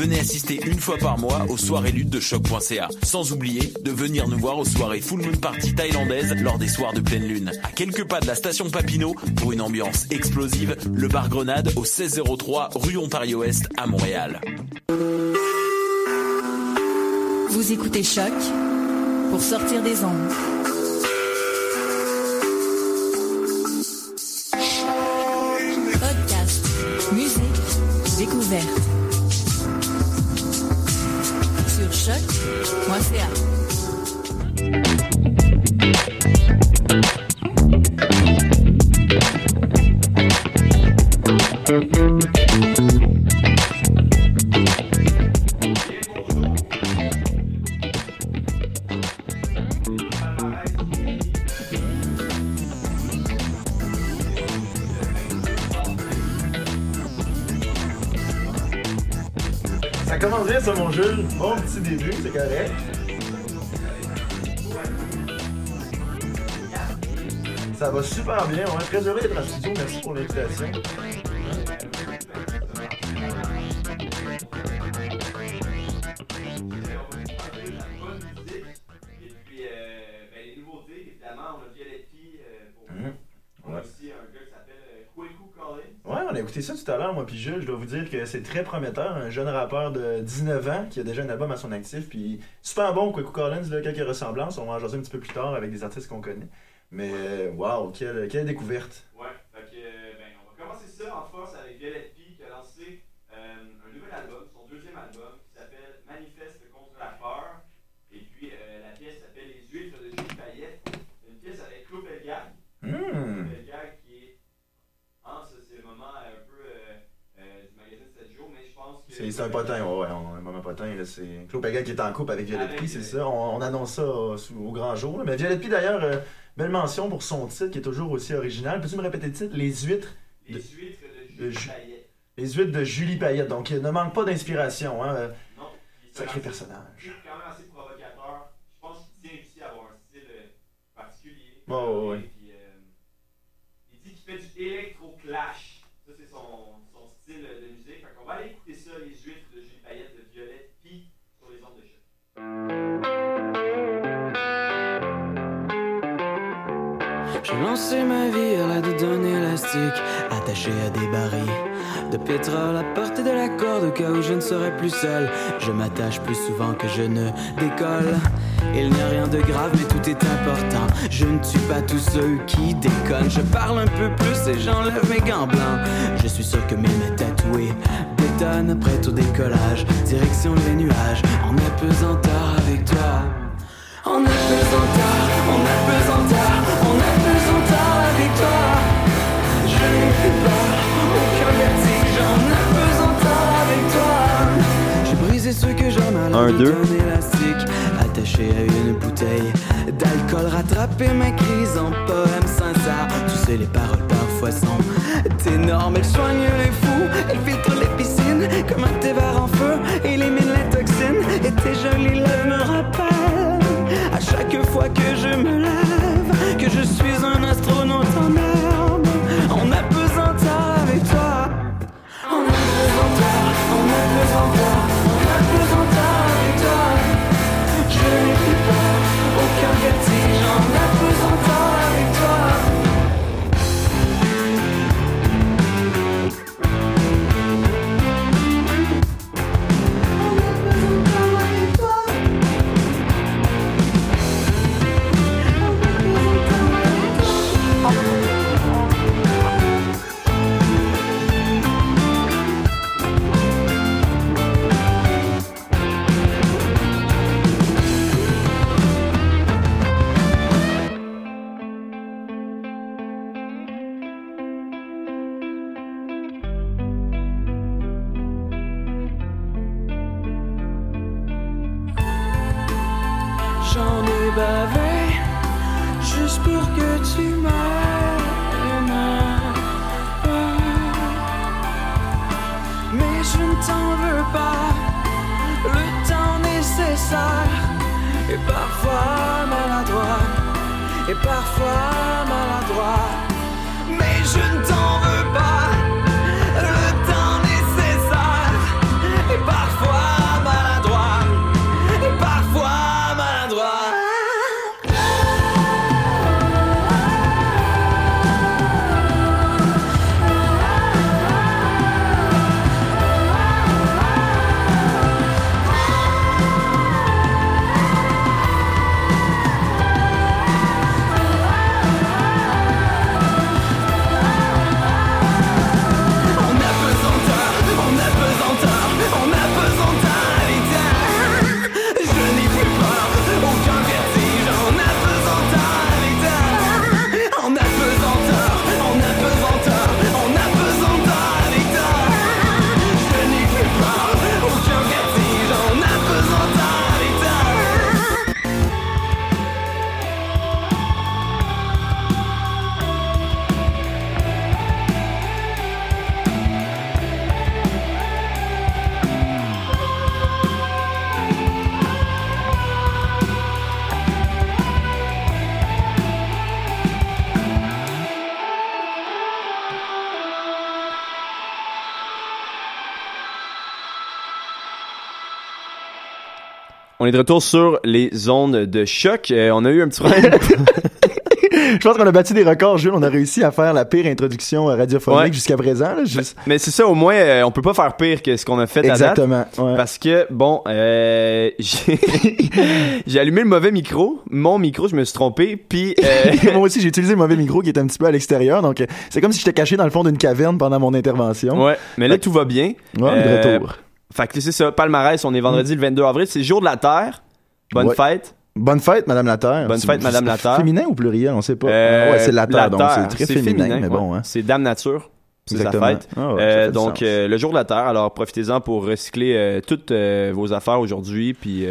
venez assister une fois par mois aux soirées luttes de choc.ca. Sans oublier de venir nous voir aux soirées Full Moon Party thaïlandaise lors des soirs de pleine lune. À quelques pas de la station Papineau, pour une ambiance explosive, le bar Grenade au 1603 rue Ontario-Est à Montréal. Vous écoutez Choc pour sortir des ondes. choc.ca. écouté ça tout à l'heure, moi puis Jules, je dois vous dire que c'est très prometteur, un jeune rappeur de 19 ans qui a déjà un album à son actif, puis super bon, Kwaku Collins, là, quelques ressemblances, on va en jaser un petit peu plus tard avec des artistes qu'on connaît. Mais waouh, quelle, quelle découverte. Ouais, fait euh, ben, on va commencer ça en force avec Violette P qui a lancé euh, un nouvel album, son deuxième album, qui s'appelle Manifeste contre la peur. Et puis, euh, la pièce s'appelle Les huîtres de Gilles Payette. Une pièce avec Claude Bellegarde. Hmm. Claude Bellegarde qui est. Ah, ça, c'est le moment un peu euh, euh, du magazine 7 jours, mais je pense que. C'est un potin, ouais, ouais, on- un moment potin, là, c'est Claude Pégal qui est en couple avec Violette Avec, P, c'est ça, on, on annonce ça au grand jour. là. Mais Violette P, d'ailleurs, euh, belle mention pour son titre qui est toujours aussi original. Peux-tu me répéter le titre? Les huîtres Les de- huîtres de de Gilles Ju- Payette. Les huîtres de Julie Payette, donc il ne manque pas d'inspiration, hein. Non, Sacré personnage. quand même assez provocateur. Je pense qu'il tient aussi à avoir un style euh, particulier. Ouais, ouais, lancé ma vie à la d'un élastique, attaché à des barils de pétrole à portée de la corde au cas où je ne serai plus seul. Je m'attache plus souvent que je ne décolle. Il n'y a rien de grave, mais tout est important. Je ne tue pas tous ceux qui déconnent. Je parle un peu plus et j'enlève mes gants blancs. Je suis sûr que mes mains tatouées bétonnent prêtes au décollage. Direction les nuages, en apesanteur avec toi. En apesanteur, en en Un, deux. attaché à une bouteille d'alcool, rattraper ma crise en poème sincère. Tu sais, les paroles parfois sont énormes, elles soignent les fous, elles filtrent les piscines comme un thé vert en feu, éliminent les toxines. Et tes jolies lèvres me rappellent à chaque fois que je me lève que je suis un astronaute en herbe, on est de retour sur les ondes de choc. Euh, on a eu un petit problème. Je pense qu'on a battu des records, Jules. On a réussi à faire la pire introduction radiophonique Ouais. jusqu'à présent. là. Juste- Mais c'est ça, au moins, euh, on peut pas faire pire que ce qu'on a fait à date. Exactement. ouais. Parce que, bon, euh, j'ai allumé le mauvais micro. Mon micro, je me suis trompé. Puis, euh, Moi aussi, j'ai utilisé le mauvais micro qui est un petit peu à l'extérieur. Donc, euh, c'est comme si j'étais caché dans le fond d'une caverne pendant mon intervention. ouais, mais là, tout va bien. Ouais, de Euh, retour. Fait que c'est ça, palmarès, on est vendredi le 22 avril, c'est jour de la Terre. Bonne Ouais. fête. Bonne fête, Madame la Terre. Bonne fête, Madame la Terre. Féminin ou pluriel, on sait pas. Euh, ouais, c'est la Terre, donc c'est très féminin, mais ouais. bon. Hein. C'est Dame Nature. C'est sa Exactement. fête. Ah ouais, Euh, donc, euh, le jour de la Terre, alors profitez-en pour recycler euh, toutes vos affaires aujourd'hui. Puis,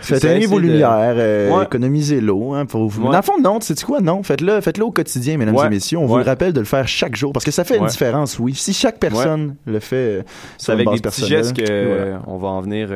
Faites ça, éteindre vos de- lumières, Ouais. économisez l'eau. Hein, pour vous. Ouais. Dans le fond, non, tu sais quoi? Non, faites-le faites au quotidien, mesdames et messieurs. On vous le rappelle de le faire chaque jour parce que ça fait une différence, oui. Si chaque personne le fait sur une avec base des petits gestes qu'on va en venir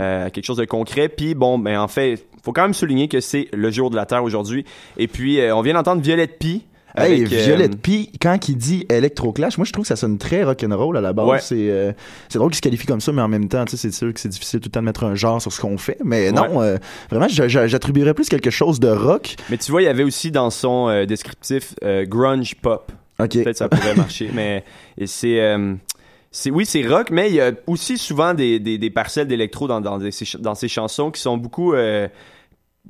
à quelque chose de concret. Puis bon, ben en fait, faut quand même souligner que c'est le jour de la Terre aujourd'hui. Et puis, on vient d'entendre Violette Pie. Hey, avec, euh, Violette P, quand il dit Electroclash, moi je trouve que ça sonne très rock'n'roll à la base. Ouais. C'est euh, c'est drôle qu'il se qualifie comme ça, mais en même temps, tu sais, c'est sûr que c'est difficile tout le temps de mettre un genre sur ce qu'on fait. Mais non, euh, vraiment, j'a- j'a- j'attribuerais plus quelque chose de rock. Mais tu vois, il y avait aussi dans son euh, descriptif grunge pop. Ok. Peut-être ça pourrait marcher, mais c'est oui, c'est rock, mais il y a aussi souvent des, des, des parcelles d'électro dans dans, des- dans ces chansons qui sont beaucoup euh,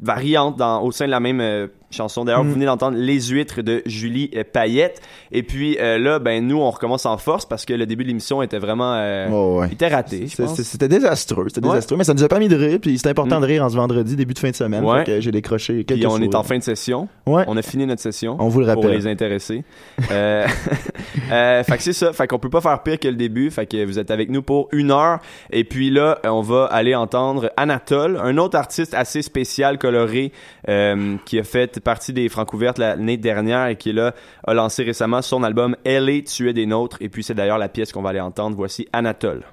variantes dans, au sein de la même euh, chanson. D'ailleurs, Mm. vous venez d'entendre Les Huîtres de Julie euh, Payette. Et puis euh, là, ben nous, on recommence en force parce que le début de l'émission était vraiment euh, Oh, ouais. était raté. C'était désastreux, c'était Ouais. désastreux, mais ça nous a permis de rire, puis c'était important Mm. de rire en ce vendredi, début de fin de semaine. Ouais. J'ai décroché quelques Puis on est en fin de session. Ouais. On a fini notre session. On vous le pour rappelle. les intéressés. euh, euh, fait que c'est ça. Fait qu'on peut pas faire pire que le début. Fait que vous êtes avec nous pour une heure. Et puis là, on va aller entendre Anatole, un autre artiste assez spécial, coloré, qui a fait partie des Francouvertes l'année dernière et qui là a lancé récemment son album Elle tu es des nôtres. Et puis c'est d'ailleurs la pièce qu'on va aller entendre. Voici Anatole.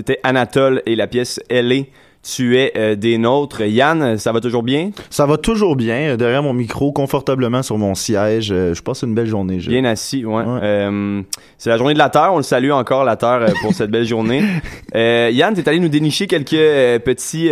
C'était Anatole et la pièce Elle est tu es euh, des nôtres. Yann, ça va toujours bien? Ça va toujours bien. euh, Derrière mon micro, confortablement sur mon siège. Euh, Je passe une belle journée. je- Bien assis, ouais. Ouais. Euh, c'est la journée de la Terre. On le salue encore, la Terre, pour cette belle journée. Euh, Yann, t'es allé nous dénicher quelques petits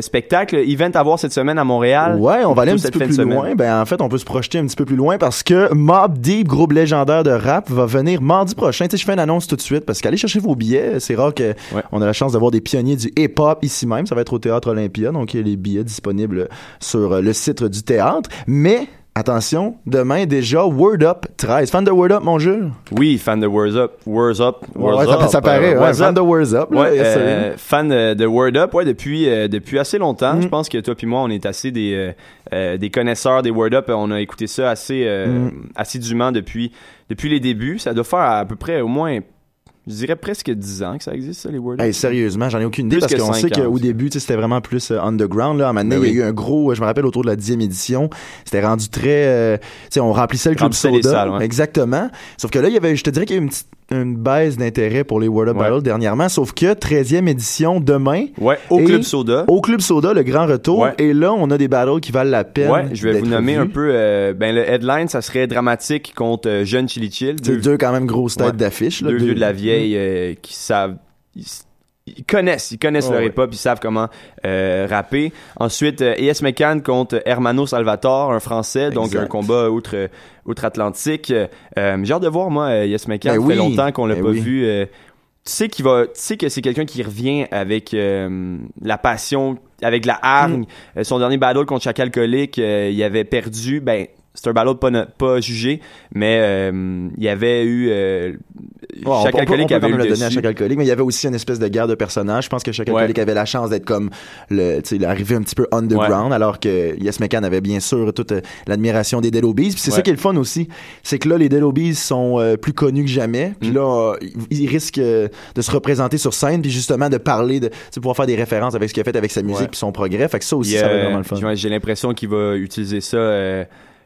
spectacles, events à voir cette semaine à Montréal. Ouais, on va aller un petit peu plus loin. Ben, en fait, on peut se projeter un petit peu plus loin parce que Mob Deep, groupe légendaire de rap, va venir mardi prochain. Tu sais, je fais une annonce tout de suite parce qu'allez chercher vos billets. C'est rare que Ouais. a la chance d'avoir des pionniers du hip-hop ici même. Ça va être au Théâtre Olympia. Donc, il y a les billets disponibles sur euh, le site du théâtre. Mais, attention, demain déjà, Word Up 13. Fan de Word Up, mon jeu? Oui, fan de Words Up. Words Up. Ouais, ça, Up, ça paraît. euh, ouais, Words fan Up. de Word Up. Ouais, euh, fan de, Word Up, ouais, depuis euh, depuis assez longtemps. Mm. Je pense que toi puis moi, on est assez des euh, des connaisseurs des Word Up. On a écouté ça assez Mm. assidûment depuis depuis les débuts. Ça doit faire à peu près au moins, je dirais presque 10 ans que ça existe ça, les Word. Hey, sérieusement, j'en ai aucune idée Plus parce qu'on sait qu'au début, c'était vraiment plus euh, underground. Là. À un moment donné, Ben il y a eu un gros, je me rappelle, autour de la dixième édition, c'était rendu très... euh, tu sais, on remplissait le club soda. les salles, ouais. Exactement. Sauf que là, il y avait, je te dirais qu'il y a eu une, petite, une baisse d'intérêt pour les World Up Ouais. Battle dernièrement. Sauf que 13e édition demain, Ouais, au Club Soda. au Club Soda, le grand retour. Ouais. Et là, on a des battles qui valent la peine Ouais, je vais vous nommer vus. un peu. euh, ben le headline, ça serait dramatique contre euh, Jeune Chili Chill. C'est deux quand même grosses têtes d'affiche. là, deux vieux de la vieille euh, qui savent ils, connaissent ils connaissent Oh, leur ouais. hip hop ils savent comment euh, rapper ensuite euh, ES McCann contre Hermano Salvatore un français donc un combat outre outre Atlantique euh, j'ai hâte de voir moi ES McCann Ben ça oui. fait longtemps qu'on l'a Ben pas oui. vu euh, tu sais qu'il va tu sais que c'est quelqu'un qui revient avec euh, la passion avec la hargne Mm. Son dernier battle contre alcoolique euh, il avait perdu ben c'est un battle pas, no- pas jugé, mais euh, il y avait eu euh, Ouais, chaque alcoolique avait eu le donner à chaque alcoolique, mais il y avait aussi une espèce de guerre de personnages. Je pense que chaque Ouais. alcoolique avait la chance d'être comme le, tu sais, il arrivait un petit peu underground, alors que Yes McCann avait bien sûr toute euh, l'admiration des Dead. Puis c'est ça qui est le fun aussi, c'est que là les Dead sont euh, plus connus que jamais. Puis Mm. là, ils risquent de se représenter sur scène, puis justement de parler, de pouvoir faire des références avec ce qu'il a fait avec sa musique puis son progrès. Fait que ça aussi, ça va être vraiment le fun. J'ai l'impression qu'il va utiliser ça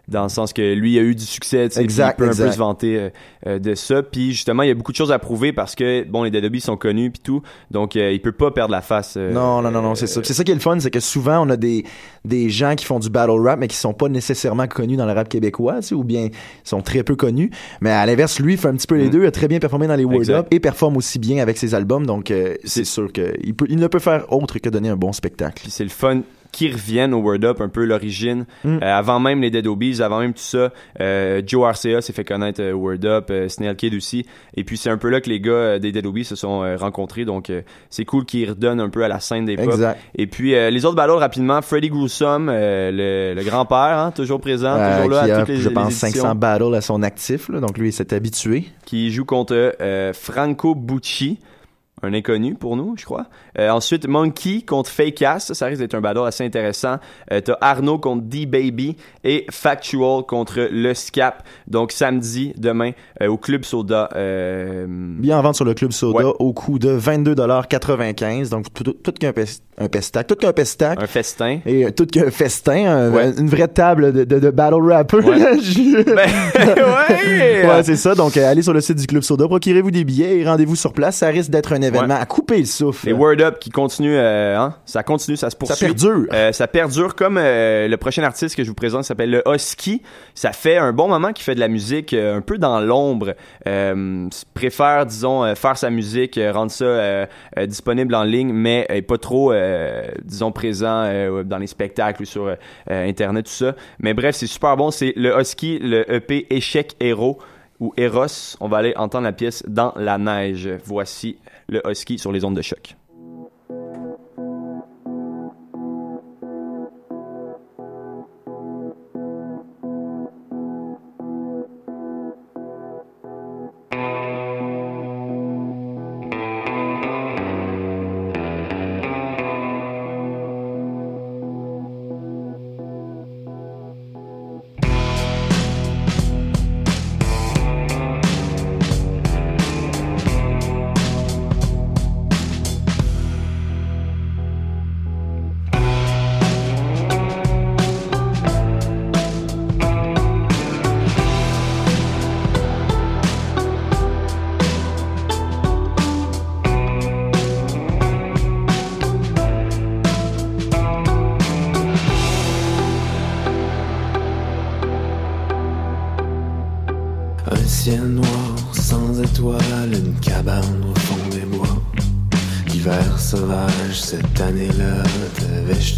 dans le sens que lui il a eu du succès, Exact, il peut un peu se vanter euh, euh, de ça. Puis justement, il y a beaucoup de choses à prouver parce que bon, les Dead Obies sont connus puis tout, donc euh, il peut pas perdre la face. euh, Non, non, non, non, c'est ça. C'est ça qui est le fun, c'est que souvent on a des, des gens qui font du battle rap, mais qui sont pas nécessairement connus dans le rap québécois, tu sais, ou bien sont très peu connus. Mais à l'inverse, lui, il fait un petit peu les Mm. deux, il a très bien performé dans les Exact. Up et performe aussi bien avec ses albums, donc c'est sûr qu'il peut, il ne peut faire autre que donner un bon spectacle. C'est le fun qu'ils reviennent au Word Up, un peu l'origine. Mm. Euh, avant même les Dead Obies, avant même tout ça, euh, Joe RCA s'est fait connaître euh, Word Up, Snail Kid aussi. Et puis c'est un peu là que les gars des Dead Obies se sont rencontrés. Donc c'est cool qu'ils redonnent un peu à la scène des pop. Exact. Et puis les autres battles rapidement, Freddy Gruesome, le, le grand-père, hein, toujours présent, toujours là qui à a, toutes les, je pense, éditions, 500 battles à son actif, là, donc lui, il s'est habitué. qui joue contre Franco Bucci. Un inconnu pour nous, je crois. Euh, ensuite, Monkey contre Fake Ass. Ça, risque d'être un battle assez intéressant. Euh, T'as Arnaud contre D-Baby et Factual contre Le Scap. Donc, samedi, demain, euh, au Club Soda. Euh, Bien en vente sur le Club Soda Ouais. au coût de 22,95$. Donc, tout, tout, tout qu'un pes- un pestac. Tout qu'un pestac. un festin. Et euh, tout qu'un festin. un- Ouais. Une vraie table de, de, de battle rapper. Ouais. Ben, ouais! Ouais, c'est ça. Donc, euh, allez sur le site du Club Soda, procurez-vous des billets et rendez-vous sur place. Ça risque d'être un événement à couper le souffle. Les Word Up qui continuent, euh, hein, ça continue, ça se ça poursuit. perdure. Euh, ça perdure comme euh, le prochain artiste que je vous présente s'appelle le Husky. Ça fait un bon moment qu'il fait de la musique un peu dans l'ombre. Préfère, disons, faire sa musique, rendre ça disponible en ligne, mais pas trop, disons, présent dans les spectacles ou sur Internet, tout ça. Mais bref, c'est super bon. C'est le Husky, le EP Échec Héros ou Eros. On va aller entendre la pièce Dans la neige. Voici le Husky sur les ondes de choc.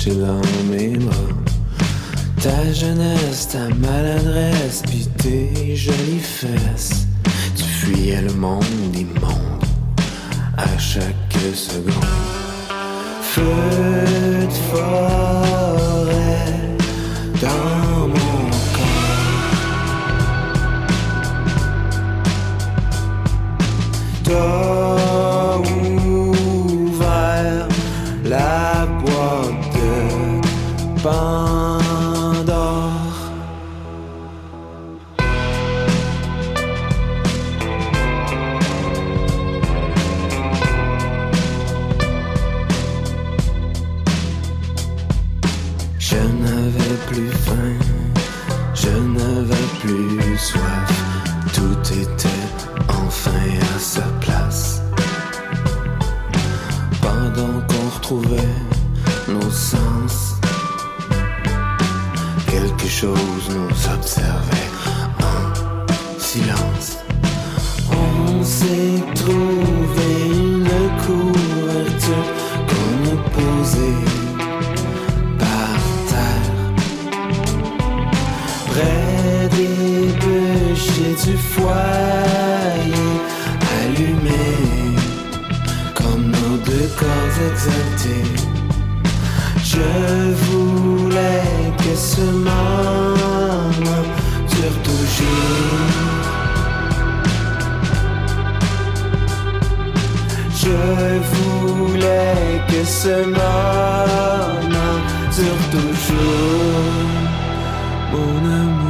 T'avais jeté quelque chose nous observait en silence. On s'est trouvé une couverture qu'on a posée par terre. Près des bûches du foyer Allumés Comme nos deux corps exaltés. Je voulais que ce moment dure toujours Je voulais que ce moment dure toujours, mon amour.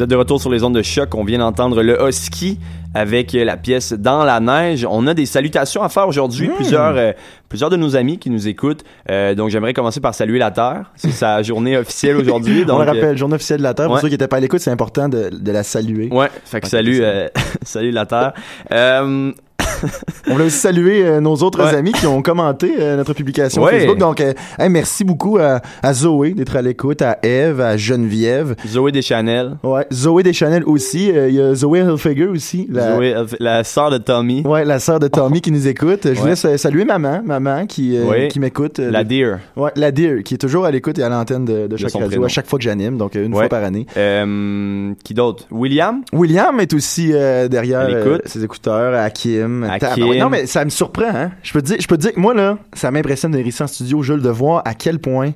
Vous êtes de retour sur les ondes de choc. On vient d'entendre le Husky avec euh, la pièce Dans la neige. On a des salutations à faire aujourd'hui. Plusieurs, euh, plusieurs de nos amis qui nous écoutent. Euh, donc, j'aimerais commencer par saluer la Terre. C'est sa journée officielle aujourd'hui. On le rappelle, journée officielle de la Terre. Pour ouais. ceux qui n'étaient pas à l'écoute, c'est important de, de la saluer. ouais, fait que salut, euh, salut la Terre. On voulait aussi saluer euh, nos autres Ouais. amis qui ont commenté euh, notre publication Ouais. Facebook. Donc, euh, hey, merci beaucoup à, à Zoé d'être à l'écoute, à Eve, à Geneviève. Zoé Deschanel. Ouais, Zoé Deschanel aussi. Il y a Zoé Hilfiger aussi. La, Zoé, la sœur de Tommy. Ouais, la sœur de Tommy qui nous écoute. Je voulais sa- saluer maman, maman qui, qui m'écoute. La de- Deer. Ouais, la Deer, qui est toujours à l'écoute et à l'antenne de, de chaque radio à chaque fois que j'anime, donc une fois par année. Qui d'autre? William? William est aussi derrière ses écouteurs, Hakim. Hakim. Tabarouette. Non, mais ça me surprend, hein. Je peux te dire, je peux te dire que moi, là, ça m'impressionne ici en studio, Jules, de voir à quel point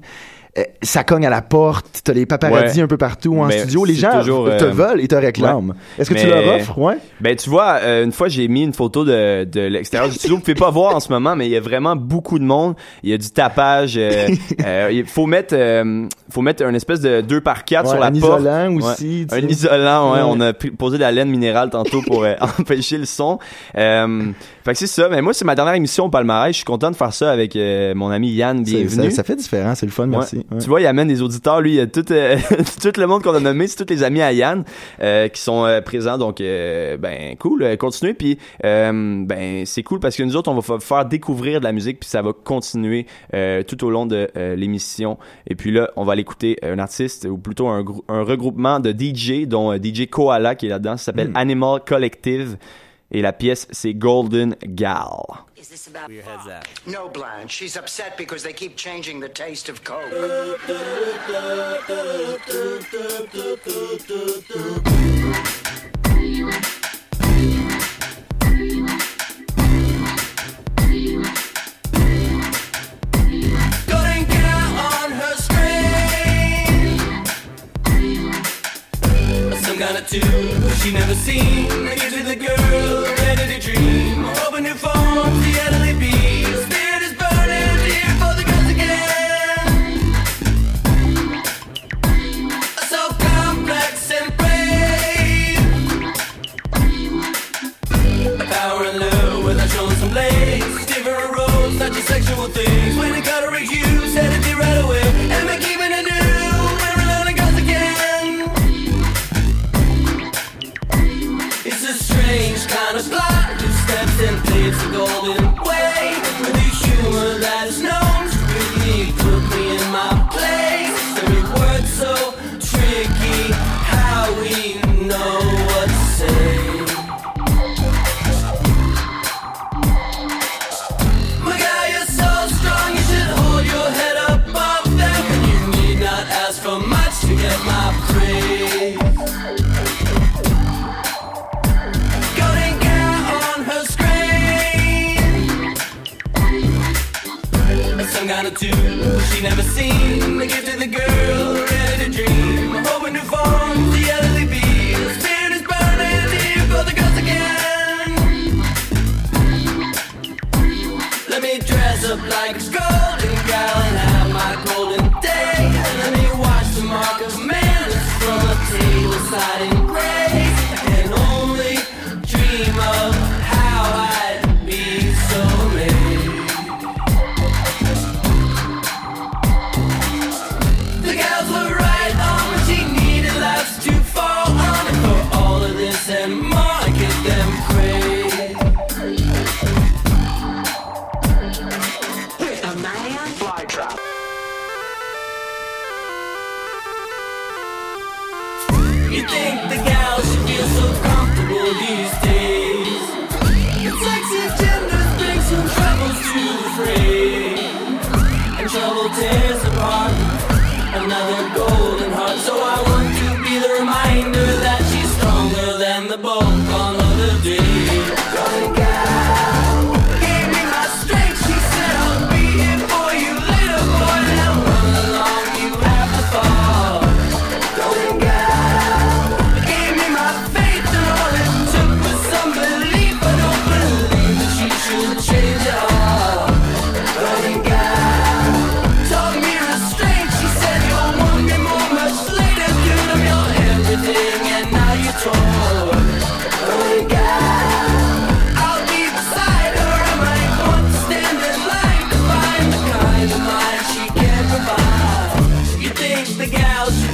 ça cogne à la porte, t'as les paparazzis Ouais. un peu partout en Mais studio, les gens toujours, te euh, veulent et te réclament. Est-ce que tu Mais- leur offres? Ouais. Ben tu vois, euh, une fois j'ai mis une photo de, de l'extérieur du studio. Vous pouvez pas voir en ce moment, mais il y a vraiment beaucoup de monde. Il y a du tapage. euh, euh, il faut mettre, euh, faut mettre un espèce de 2 par 4 Ouais, sur la un porte. isolant Ouais. aussi. tu Un sais. isolant, ouais. Ouais. On a posé de la laine minérale tantôt pour euh, empêcher le son. Euh, fait que c'est ça. Mais moi, c'est ma dernière émission au palmarès. Je suis content de faire ça avec euh, mon ami Yann. Bienvenue. Ça, ça fait différent, c'est le fun, merci. Tu vois, il amène des auditeurs, lui, il y a euh, tout, le monde qu'on a nommé, c'est tous les amis à Yann euh, qui sont euh, présents. Donc, ben, cool, continuez. Puis, ben, c'est cool parce que nous autres, on va faire découvrir de la musique, puis ça va continuer tout au long de l'émission. Et puis là, on va aller écouter un artiste, ou plutôt un, regroupement de DJ, dont DJ Koala qui est là-dedans, ça s'appelle. Hmm. Animal Collective. Et la pièce, c'est Golden Gal. Is this about your head's at? No, Blanche. She's upset because they keep changing the taste of Coke. Some kind of tune she never seen. Into the girl, ready to dream. things when it got to reach. she never seen. the gals.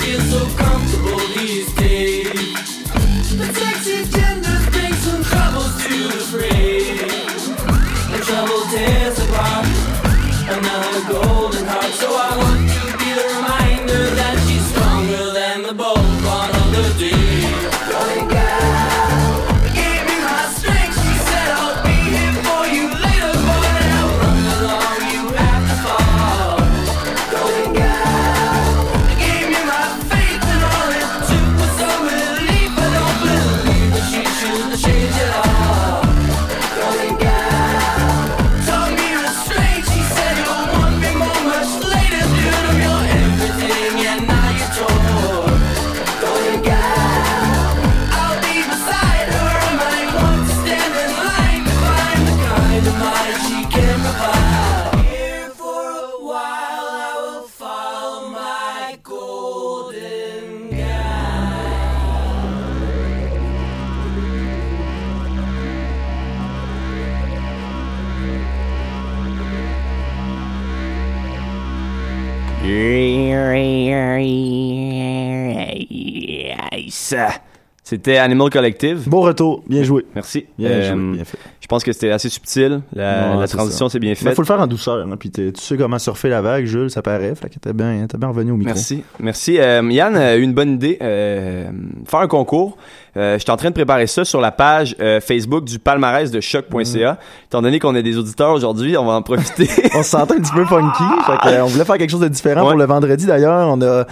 C'était Animal Collective. Bon retour, bien joué. Merci. Bien Euh, joué, bien fait. Je pense que c'était assez subtil. La, transition ça. c'est bien faite. faut le faire en douceur, hein, puis tu sais comment surfer la vague, Jules, ça paraît, fait que t'es bien, bien revenu au micro. Merci, merci. Euh, Yann a eu une bonne idée, euh, faire un concours. Euh, je suis en train de préparer ça sur la page euh, Facebook du palmarès de choc.ca. Étant donné qu'on a des auditeurs aujourd'hui, on va en profiter. on se sentait un petit peu funky. Fait que, euh, on voulait faire quelque chose de différent pour le vendredi. D'ailleurs, on a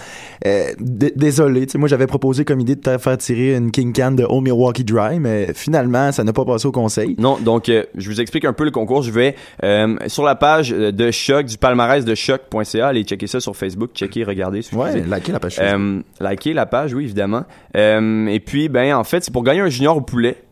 euh, désolé. Moi, j'avais proposé comme idée de faire tirer une King Can de Old Milwaukee Dry, mais finalement, ça n'a pas passé au conseil. Non, donc je vous explique un peu le concours. Je vais sur la page de Choc, du palmarès de Choc.ca, aller checker ça sur Facebook, checker, regarder. si Ouais, likez la page likez la page, oui, évidemment. Et puis, ben, en fait, c'est pour gagner un junior au poulet.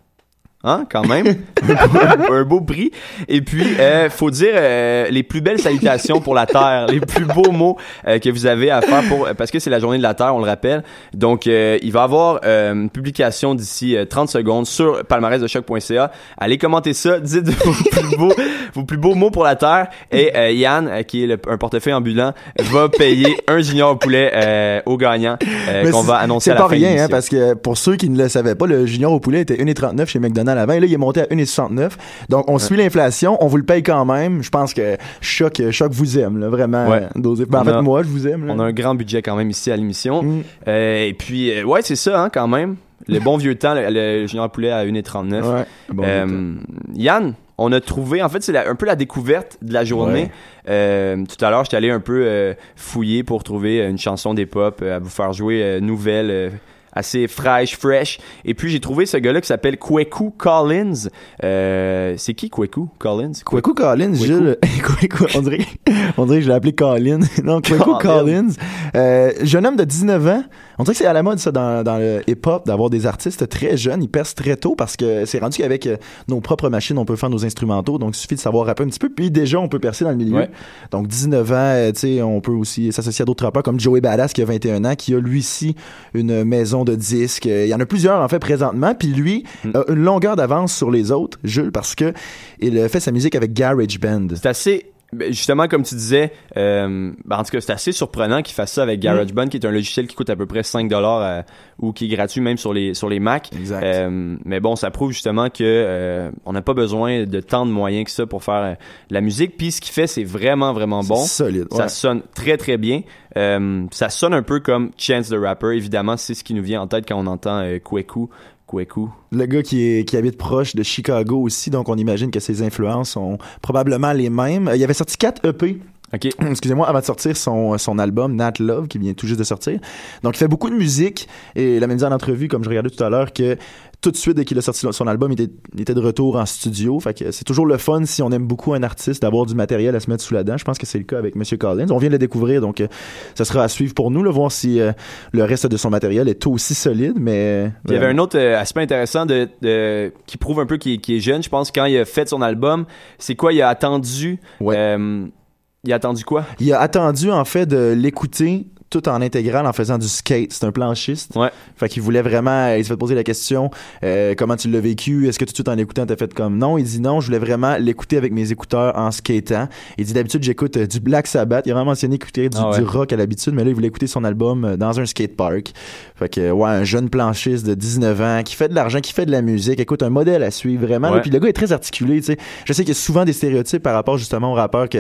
Hein, quand même. un beau prix. Et puis, euh, faut dire euh, les plus belles salutations pour la Terre, les plus beaux mots euh, que vous avez à faire pour parce que c'est la journée de la Terre, on le rappelle. Donc, euh, il va y avoir euh, une publication d'ici euh, 30 secondes sur palmarèsdechoc.ca. Allez commenter ça, dites vos plus beaux, vos plus beaux mots pour la Terre. Et euh, Yann, euh, qui est le- un portefeuille ambulant, va payer un junior au poulet euh, au gagnant euh, qu'on va annoncer à la pas fin rien, hein, parce que pour ceux qui ne le savaient pas, le junior au poulet était 1,39 chez McDonald's avant, et là, il est monté à 1,69. Donc, on suit l'inflation, on vous le paye quand même. Je pense que Choc, Choc vous aime, là, vraiment. Ouais. dosé. Ben, en fait, a- moi, je vous aime. là. On a un grand budget quand même ici à l'émission. Mm. Euh, et puis, euh, ouais, c'est ça, hein, quand même. Le bon vieux temps, le, le junior poulet à 1,39. Ouais, bon Euh, Yann, on a trouvé, en fait, c'est un peu la découverte de la journée. Ouais. Euh, tout à l'heure, j'étais allé un peu euh, fouiller pour trouver une chanson des pop euh, à vous faire jouer nouvelle. Assez fraîche, fresh. Et puis j'ai trouvé ce gars-là qui s'appelle Kweku Collins. Euh, c'est qui Kweku Collins? Kweku Collins, Kweku. Jules. Kweku, on dirait, on dirait que je l'ai appelé Collins. non, Kweku Collins. Collins. Euh, jeune homme de 19 ans. On dirait que c'est à la mode, ça, dans, dans le hip-hop, d'avoir des artistes très jeunes. Ils percent très tôt parce que c'est rendu qu'avec euh, nos propres machines, on peut faire nos instrumentaux. Donc, il suffit de savoir rapper un petit peu. Puis déjà, on peut percer dans le milieu. Ouais. Donc, 19 ans, euh, tu sais, on peut aussi s'associer à d'autres rappeurs comme Joey Badass qui a 21 ans, qui a lui aussi une maison de disques. Euh, Il y en a plusieurs, en fait, présentement. Puis lui Mm. a une longueur d'avance sur les autres, Jules, parce que il fait sa musique avec Garage Band. C'est assez. Ben, Justement, comme tu disais, euh, ben, en tout cas, c'est assez surprenant qu'il fasse ça avec GarageBand, qui est un logiciel qui coûte à peu près 5 dollars ou qui est gratuit même sur les sur les Mac. Exact. Euh, mais bon, ça prouve justement que euh, on n'a pas besoin de tant de moyens que ça pour faire euh, la musique. Puis ce qu'il fait, c'est vraiment vraiment bon. Solide. Ça sonne très très bien. Euh, ça sonne un peu comme Chance the Rapper. Évidemment, c'est ce qui nous vient en tête quand on entend euh, Kweku. Kweku. Le gars qui, habite proche de Chicago aussi, donc on imagine que ses influences sont probablement les mêmes. Euh, Il avait sorti 4 EP Ok. excusez-moi, avant de sortir son, son album Nat Love, qui vient tout juste de sortir. Donc, il fait beaucoup de musique, et la même dit en entrevue, comme je regardais tout à l'heure, que tout de suite, dès qu'il a sorti son album, il était, il était de retour en studio. Fait que c'est toujours le fun, si on aime beaucoup un artiste, d'avoir du matériel à se mettre sous la dent. Je pense que c'est le cas avec Monsieur Collins. On vient de le découvrir, donc euh, ça sera à suivre pour nous, là, voir si euh, le reste de son matériel est aussi solide, mais... Il y avait un autre euh, aspect intéressant de, de- qui prouve un peu qu'il qu'il est jeune. Je pense quand il a fait son album, c'est quoi Il a attendu. Ouais. Il a attendu quoi? Il a attendu, en fait, de l'écouter tout en intégral en faisant du skate. C'est un planchiste. Ouais. Fait qu'il voulait vraiment, il s'est fait poser la question, euh, comment tu l'as vécu? Est-ce que tout de suite en l'écoutant, t'as fait comme non? Il dit non, je voulais vraiment l'écouter avec mes écouteurs en skatant. Il dit d'habitude, j'écoute euh, du Black Sabbath. Il a vraiment mentionné écouter du, Ah ouais. du rock à l'habitude, mais là, il voulait écouter son album euh, dans un skatepark. Fait que, ouais, un jeune planchiste de 19 ans qui fait de l'argent, qui fait de la musique. Écoute, un modèle à suivre, vraiment. là. Ouais. Puis le gars est très articulé, tu sais. Je sais qu'il y a souvent des stéréotypes par rapport justement aux rappeurs que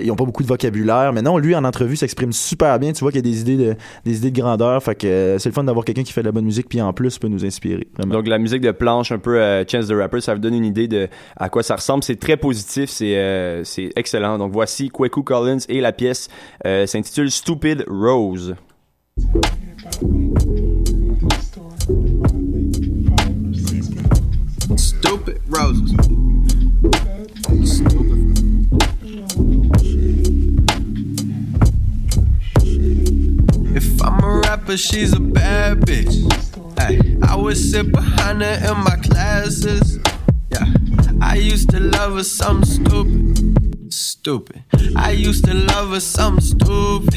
ils ont pas beaucoup de vocabulaire, mais non, lui en entrevue s'exprime super bien. Tu vois qu'il y a des idées de des idées de grandeur. Fait euh, c'est le fun d'avoir quelqu'un qui fait de la bonne musique puis en plus peut nous inspirer. Donc la musique de planche, un peu euh, Chance the Rapper, ça vous donne une idée de à quoi ça ressemble. C'est très positif, c'est euh, excellent. Donc voici Kweku Collins et la pièce euh, s'intitule Stupid Rose. Rapper, she's a bad bitch. Ay, I would sit behind her in my classes. Yeah, I used to love her something stupid. Stupid. I used to love her something stupid.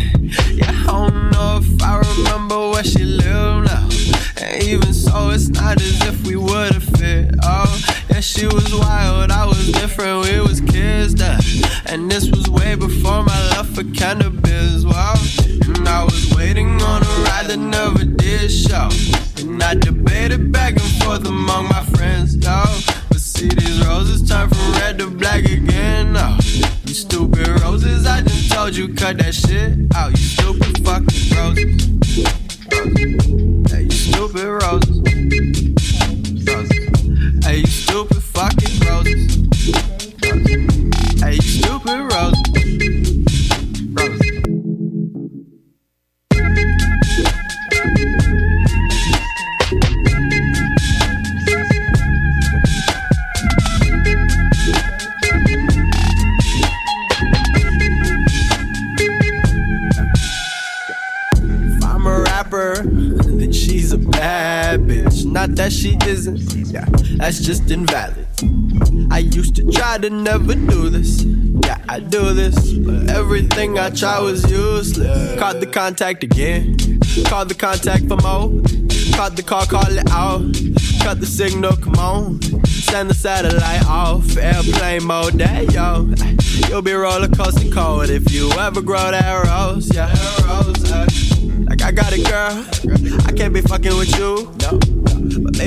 Yeah, I don't know if I remember where she lived now. And even so, it's not as if we would have fit. Oh, she was wild, I was different, we was kids then. And this was way before my love for cannabis. Wow, and I was waiting on a ride that never did show And I debated back and forth among my friends, yo. But see, these roses turn from red to black again, oh. no. You stupid roses, I just told you, cut that shit out. You stupid fucking roses. Hey, you stupid. Roses. That's just invalid. I used to try to never do this. Yeah, I do this, but everything I try was useless. Called the contact again. Called the contact for more. Called the call, call it out. Cut the signal, come on. Send the satellite off. Airplane mode, there yo. You'll be roller coaster cold if you ever grow that rose. Yeah, rose. uh. Like I got it, girl. I can't be fucking with you. No.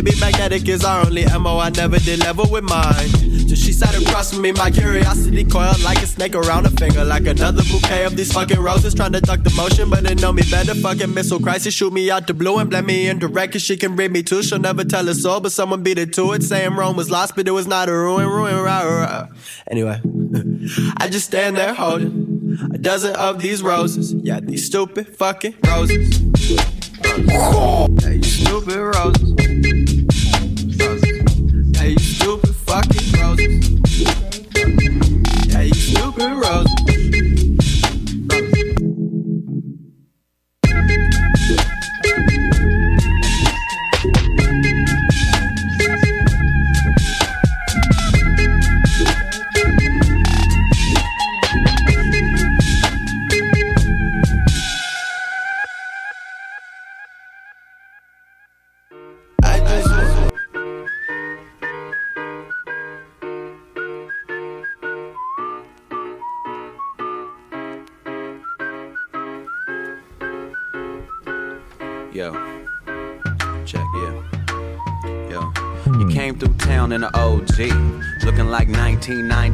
Maybe magnetic is our only MO. I never did level with mine. So she sat across from me, my curiosity coiled like a snake around a finger. Like another bouquet of these fucking roses trying to duck the motion. But they know me better. Fucking missile crisis, shoot me out the blue and blend me indirect. Cause she can read me too. She'll never tell a soul, but someone beat it to it. Saying Rome was lost, but it was not a ruin, ruin, rah, rah. Anyway, I just stand there holding a dozen of these roses. Yeah, these stupid fucking roses. Hey, stupid. Roses. Fucking roses. Hey, you stupid roses.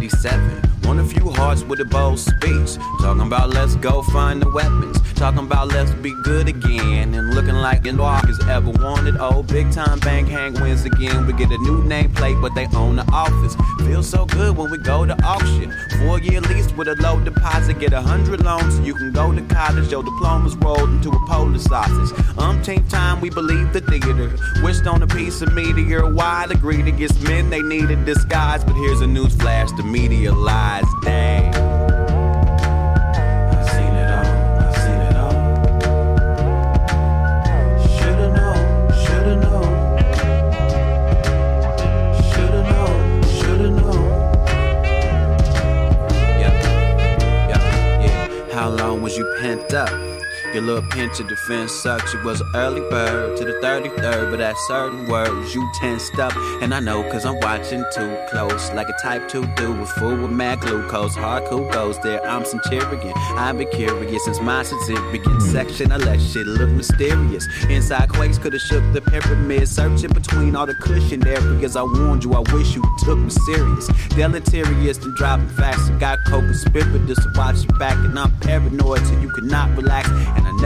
77 Hearts with a bold speech, talking about let's go find the weapons, talking about let's be good again, and looking like no has ever wanted. Oh, big time bang hang wins again. We get a new nameplate, but they own the office. Feels so good when we go to auction. Four year lease with a low deposit, get a hundred loans so you can go to college. Your diploma's rolled into a polar sausage. Umpteenth time we believe the theater. Wished on a piece of meteor. Wide agreed against men they need needed disguise. But here's a news flash the media lies. Dang. Little pinch of defense sucks. You was an early bird to the 33rd, but at certain words you tensed up. And I know cause I'm watching too close. Like a type 2 dude with full with mad glucose. Hard cool goes there. I'm centurion. I've been curious since my certificate section. I let shit look mysterious. Inside quakes could've shook the pyramid. Searching between all the cushion areas. I warned you, I wish you took me serious. Deleterious and driving fast. Got co-conspirators to watch your back. And I'm paranoid till you cannot relax. And I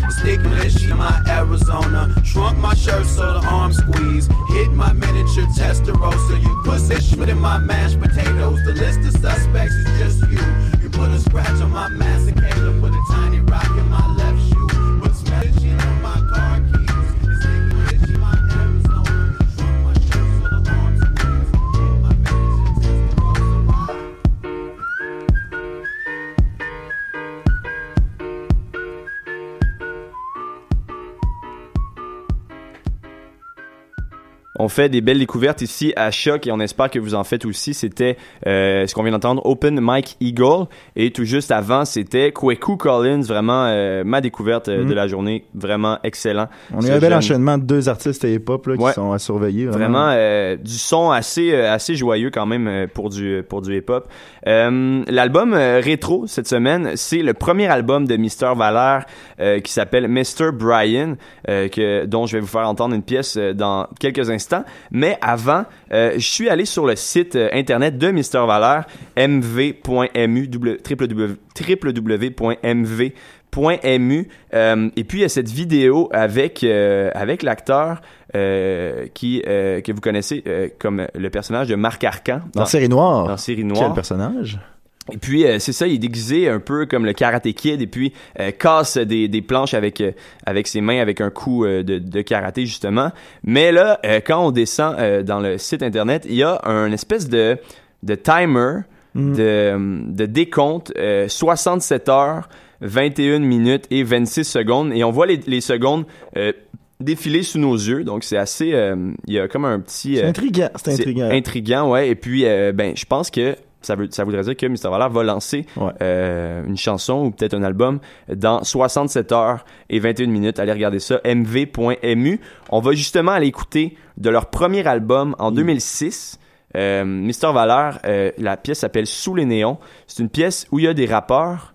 Shit in my Arizona. Shrunk my shirt so the arm squeeze. Hit my miniature testarossa. You that shit in my mashed potatoes. The list of suspects is just you. You put a scratch on my a on fait des belles découvertes ici à Choc et on espère que vous en faites aussi. C'était euh, ce qu'on vient d'entendre, Open Mike Eagle. Et tout juste avant, c'était Kweku Collins, vraiment euh, ma découverte euh, de la journée. Vraiment excellent. On a eu un bel enchaînement de deux artistes hip-hop là, qui Ouais. sont à surveiller. Vraiment du son assez assez joyeux quand même pour du pour du hip hop. Euh, L'album rétro cette semaine, c'est le premier album de Mister Valère qui s'appelle Mr Brian, que dont je vais vous faire entendre une pièce dans quelques instants. Mais avant, euh, je suis allé sur le site euh, internet de Mister Valère, mv.mu www.mv .mu euh, et puis il y a cette vidéo avec euh, avec l'acteur euh, qui que vous connaissez comme le personnage de Marc Arcan Dans Série Noire. dans Série Quel Noire personnage? Et puis euh, c'est ça, il est déguisé un peu comme le karaté kid et puis euh, casse des, des planches avec euh, avec ses mains avec un coup de, de karaté justement. Mais là, quand on descend dans le site internet, il y a un espèce de de timer de, de décompte euh, 67 heures, 21 minutes et 26 secondes et on voit les, les secondes défiler sous nos yeux. Donc c'est assez euh, il y a comme un petit C'est intriguant. C'est intriguant. intriguant, ouais. Et puis, euh, ben, je pense que ça, veut, ça voudrait dire que Mr. Valère va lancer Ouais. euh, une chanson ou peut-être un album dans 67 heures et 21 minutes. Allez regarder ça, mv.mu. On va justement aller écouter de leur premier album en 2006. Euh, Mr. Valère, euh, la pièce s'appelle Sous les néons. C'est une pièce où il y a des rappeurs.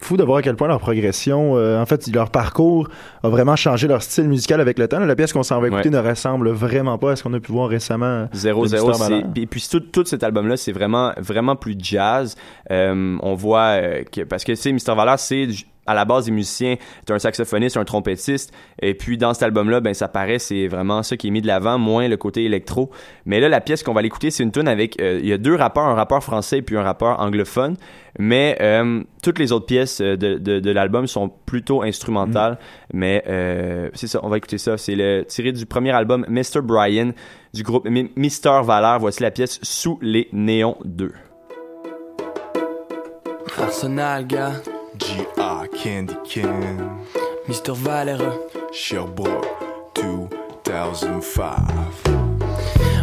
Fou de voir à quel point leur progression, euh, en fait, leur parcours a vraiment changé leur style musical avec le temps. La pièce qu'on s'en va écouter Ouais. ne ressemble vraiment pas à ce qu'on a pu voir récemment. Zéro, de zéro, Mr. c'est- Valère. puis, tout, tout cet album-là, c'est vraiment, vraiment plus jazz. Euh, on voit euh, que, parce que, tu sais, Mr. Valère, c'est à la base des musiciens, t'es un saxophoniste, un trompettiste, et puis dans cet album-là, ben ça paraît, c'est vraiment ça qui est mis de l'avant, moins le côté électro. Mais là, la pièce qu'on va l'écouter, c'est une tune avec, euh, il y a deux rappeurs, un rappeur français et puis un rappeur anglophone, mais euh, toutes les autres pièces euh, de, de, de l'album sont plutôt instrumentales, mais euh, c'est ça, on va écouter ça. C'est le tiré du premier album Mr. Brian du groupe Mi- Mister Valère. Voici la pièce Sous les néons 2. Arsenal, gars. G.I. Candy Can. Mister Valère. Sherbrooke 2005.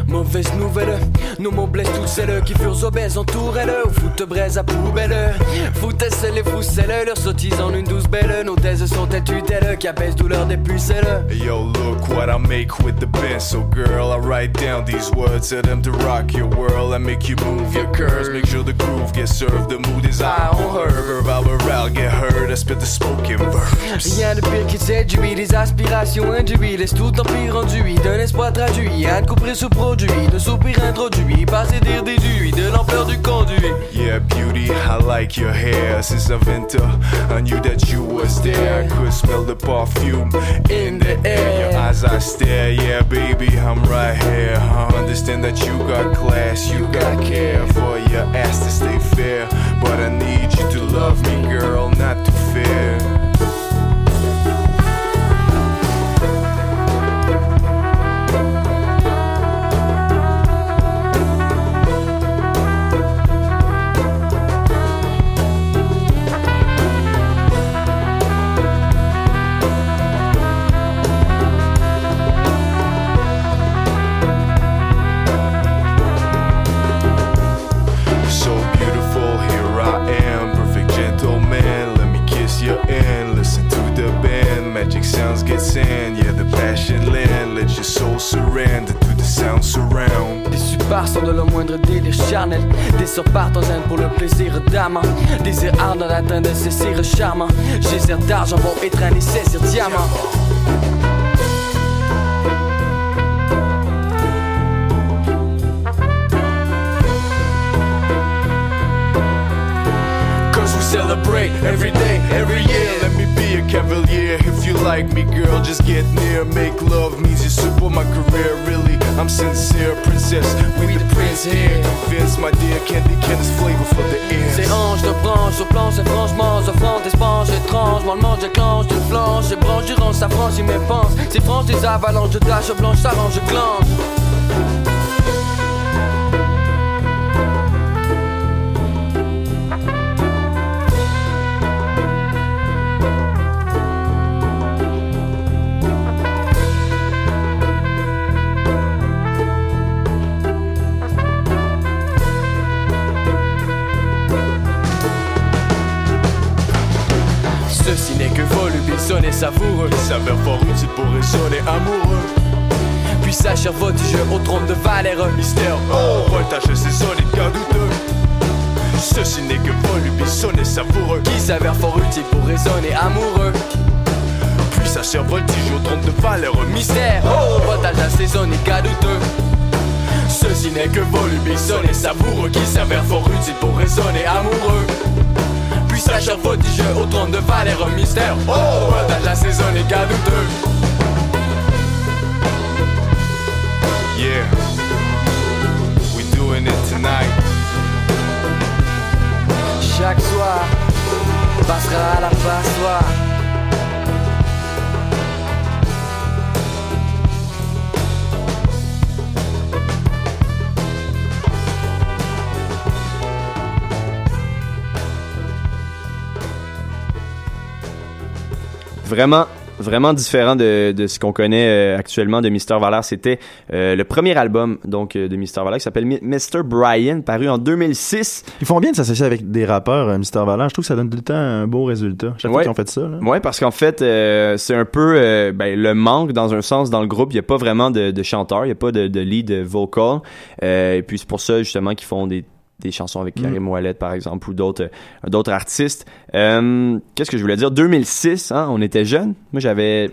Mauvaise nouvelle, nos mots blessent toutes celles qui furent obèses entourelles Ou foutent braise à poubelle Foutesse les fousselles, leurs sottises en une douce belle Nos thèses sont elles tutelles qui apaisent douleur des pucelles Yo, look what I make with the pen. So, girl, I write down these words, tell them to rock your world and make you move your curves. Make sure the groove gets served, the mood is eye on her. Oral get heard, I spit the spoken verbs. Rien de pire qui séduit, des aspirations induites Laisse tout empire enduit, d'un espoir traduit Un coup pris sous produit, de soupir introduit Pas et dire déduit de l'ampleur du conduit Yeah, beauty, I like your hair. Since I've entered, I knew that you was there. I could smell the perfume in the air. Your eyes, I stare. Yeah, baby, I'm right here. I understand that you got class, you got care for your ass to stay fair. But I need you to love me, girl, not to fear. De le moindre délire charnel. En zen pour le plaisir d'amant Désir ardent d'atteindre ces cires charmants. Geyser d'argent vont étreindre et saisir every day, every year. Let me be a cavalier. If you like me, girl, just get near. Make love means you support my career. Really, I'm sincere, princess. We the prince here. Convince my dear candy can flavor for the ears. Ces hanches de branche sur planche et franchement Offrant des sponges étranges Moi le mange déclenche d'une flanche Et branche du range ça franchit mes penses C'est franche des avalanches de taches blanches s'arrange je clenche sonner savoureux. S'avère fort utile pour résonner amoureux. Puis Sacha voltige au trône de Valère. Mystère, oh, voltage saisonné bien douteux. Ceci n'est que volume sonner savoureux. Qui s'avère fort utile pour raisonner amoureux. Puis Sacha voltige au trône de Valère. Mystère, oh, voltage assaisonné cadouteux. Ceci n'est que volume sonner savoureux. Qui s'avère fort utile pour raisonner amoureux. Sacha voltige au trône de Valère. Mystère, oh, voltage assaisonné cadouteux. Yeah, we doing it tonight. Chaque soir passera à la passoire. Vraiment, vraiment différent de, de ce qu'on connaît euh, actuellement de Mr. Valère. C'était euh, le premier album donc euh, de Mr. Valère qui s'appelle Mr. Brian, paru en 2006. Ils font bien de s'associer avec des rappeurs, Mr. Valère. Je trouve que ça donne tout le temps un beau résultat. Chaque fois qu'ils ont fait ça. Là. Ouais, parce qu'en fait, c'est un peu ben, le manque dans un sens dans le groupe. Il n'y a pas vraiment de, de chanteur, il n'y a pas de, de lead vocal. Et puis c'est pour ça justement qu'ils font des des chansons avec Mm. Karim Ouellet par exemple ou d'autres euh, d'autres artistes. Euh, Qu'est-ce que je voulais dire? 2006, hein, on était jeunes. Moi j'avais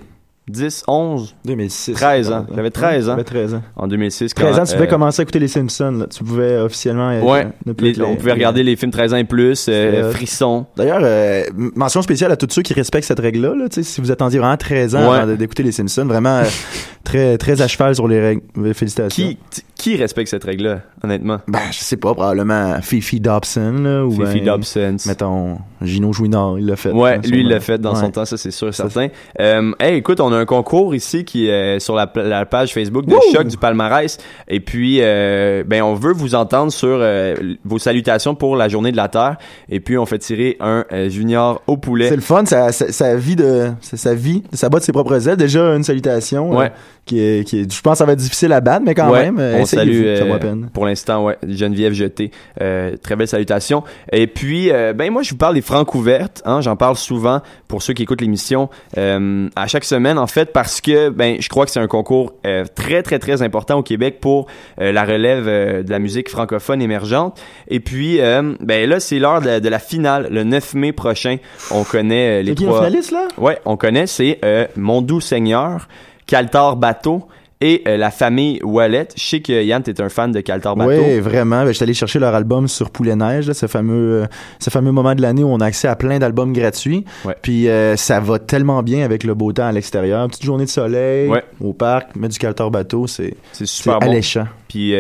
10, 11, 2006. 13 ans. J'avais 13 ans. J'avais 13 ans. En 2006. 13 ans, quand, tu pouvais euh, commencer à écouter les Simpsons. là. Tu pouvais officiellement être, Ouais, ne plus les- être les- on pouvait regarder les films 13 ans et plus, euh, euh, Frisson. D'ailleurs, euh, mention spéciale à tous ceux qui respectent cette règle-là. Là, si vous attendiez vraiment 13 ans Ouais. d'écouter les Simpsons, vraiment euh, très, très à cheval sur les règles. Euh, Félicitations. Qui, qui respecte cette règle-là, honnêtement? Ben, je sais pas, probablement Fifi Dobson. Là, ou Fifi ben, Dobson. Mettons, Gino Jouinard, il l'a fait. Ouais, hein, lui, il l'a fait dans son temps, ça c'est sûr et certain. Euh, hey, écoute, on a un concours ici qui est sur la, la page Facebook de Wouh! Choc du Palmarès. Et puis, euh, ben, on veut vous entendre sur euh, vos salutations pour la journée de la Terre. Et puis, on fait tirer un euh, junior au poulet. C'est le fun, ça, ça, ça vit de, ça, ça vit, ça bat de ses propres ailes. Déjà, une salutation. Ouais. Qui est, qui est, je pense que ça va être difficile à battre, mais quand Ouais, même, on ça vaut euh, la peine. pour l'instant ouais Geneviève Jeté euh, très belle salutation et puis euh, ben moi je vous parle des francs ouvertes hein, j'en parle souvent pour ceux qui écoutent l'émission à chaque semaine en fait parce que ben je crois que c'est un concours très très très important au Québec pour la relève de la musique francophone émergente et puis ben là c'est l'heure de, la- de la finale le 9 mai prochain on connaît les C'est qui le trois finaliste, là? Ouais, on connaît, c'est euh, Mon Doux Seigneur, Caltar Bateau et euh, la famille Wallet. Je sais que Yann, t'es un fan de Caltar Bateau. Oui, vraiment. Ben, je suis allé chercher leur album sur Poulet Neige, là, ce fameux, euh, ce fameux moment de l'année où on a accès à plein d'albums gratuits. Ouais. Puis euh, ça va tellement bien avec le beau temps à l'extérieur. Petite journée de soleil Ouais. au parc, mettre du caltar bateau, c'est super bon. alléchant. Puis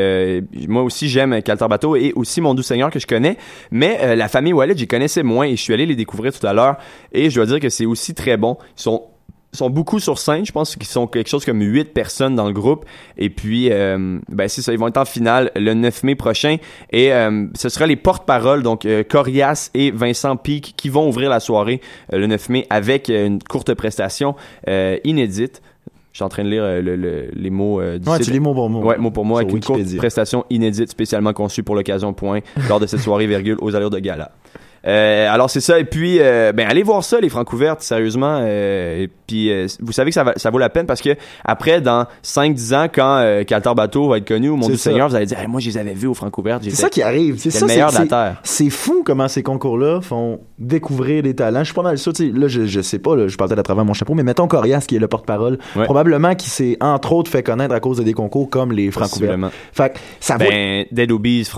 moi aussi, j'aime Caltar Bateau et aussi Mon Doux Seigneur que je connais. Mais la famille Wallet, j'y connaissais moins et je suis allé les découvrir tout à l'heure. Et je dois dire que c'est aussi très bon. Ils sont sont beaucoup sur scène, je pense qu'ils sont quelque chose comme huit personnes dans le groupe et puis euh, ben c'est ça ils vont être en finale le 9 mai prochain et euh, ce sera les porte-paroles donc euh, Corias et Vincent Pic qui vont ouvrir la soirée euh, le 9 mai avec euh, une courte prestation euh, inédite je suis en train de lire le- le- les mots euh, du Ouais, site. tu lis mot pour mot. Ouais, mot pour mot, avec une courte prestation inédite spécialement conçue pour l'occasion, point, lors de cette soirée, virgule, aux allures de gala. Euh, alors c'est ça et puis euh, ben allez voir ça les francs ouvertes sérieusement euh, et puis vous savez que ça, va, ça vaut la peine parce que après dans 5 10 ans quand Caltar Bateau va être connu au Monde du ça. Seigneur vous allez dire Hey, moi je les avais vus aux francs ouvertes C'est ça qui arrive. C'est le meilleur de la terre. C'est fou comment ces concours-là font découvrir des talents. Je suis pas mal sûr. Là, je, je sais pas, là, je parle peut-être à travers mon chapeau, mais mettons Corias qui est le porte-parole. Ouais. Probablement qui s'est entre autres fait connaître à cause de des concours comme les Francs. Possiblement. Fait que ça vaut Ben, Dead Obies,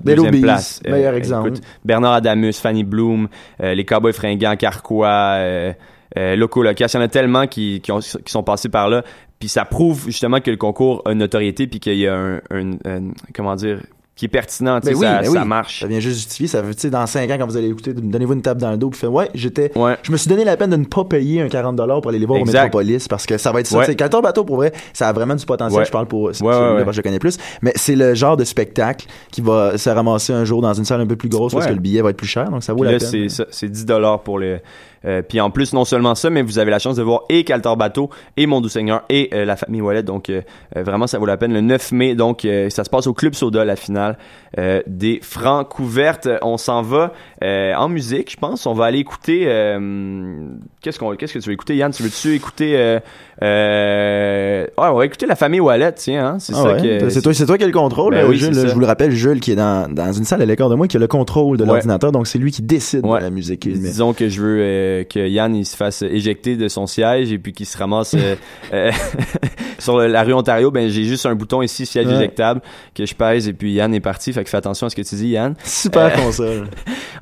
deuxième place. meilleur exemple. Bernard Adamus, Fanny Bloom, euh, les Cowboys fringants, Carquois, euh, euh, Loco Locas, il y en a tellement qui, qui, ont- qui sont passés par là. Puis ça prouve justement que le concours a une notoriété puis qu'il y a un- comment dire, qui est pertinent, tu sais, Ben oui, ça, ben ça oui. marche. Ça vient juste justifier. Ça veut, tu sais, dans 5 ans, quand vous allez écouter, donnez-vous une tape dans le dos, puis faites, ouais, j'étais, Ouais. je me suis donné la peine de ne pas payer un 40$ pour aller les voir Exact. au Métropolis, parce que ça va être ça. Ouais. Tu sais, Bateau, pour vrai, ça a vraiment du potentiel. Ouais. Je parle pour, Ouais, celui-là, ouais, ouais. parce que je connais plus. Mais c'est le genre de spectacle qui va se ramasser un jour dans une salle un peu plus grosse, parce que le billet va être plus cher, donc ça vaut Puis la là, peine. c'est ça, c'est 10 dollars pour le Euh, puis en plus, non seulement ça, mais vous avez la chance de voir et Caltar Bateau et Mon Doux Seigneur et euh, la famille Wallet. Donc euh, euh, vraiment, ça vaut la peine. Le 9 mai, donc euh, ça se passe au Club Soda, la finale euh, des Francs couvertes. On s'en va euh, en musique, je pense. On va aller écouter. euh, qu'est-ce qu'on, qu'est-ce que tu veux écouter, Yann? Tu veux-tu écouter euh, euh, ouais, on va écouter la famille Wallet, tiens. Hein? C'est Ah ça ouais? que. C'est toi, c'est toi qui as le contrôle. Ben oui, Jules, je vous le rappelle, Jules qui est dans, dans une salle à l'écart de moi qui a le contrôle de Ouais. l'ordinateur, donc c'est lui qui décide Ouais. de la musique. Disons que je veux euh, que Yann il se fasse éjecter de son siège et puis qu'il se ramasse euh, euh, sur le- la rue Ontario. Ben j'ai juste un bouton ici siège Ouais. éjectable que je pèse et puis Yann est parti. Fait que fais attention à ce que tu dis, Yann. Super Euh, console.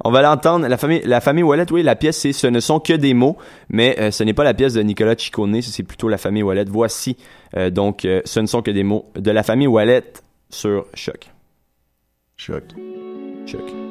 On va l'entendre. La famille, la famille Wallet, oui, la pièce c'est Ce ne sont que des mots, mais euh, ce n'est pas la pièce de Nicolas Ciccone, c'est plutôt la famille Wallet. Voici euh, donc euh, Ce ne sont que des mots de la famille Wallet sur Choc. Choc. Choc.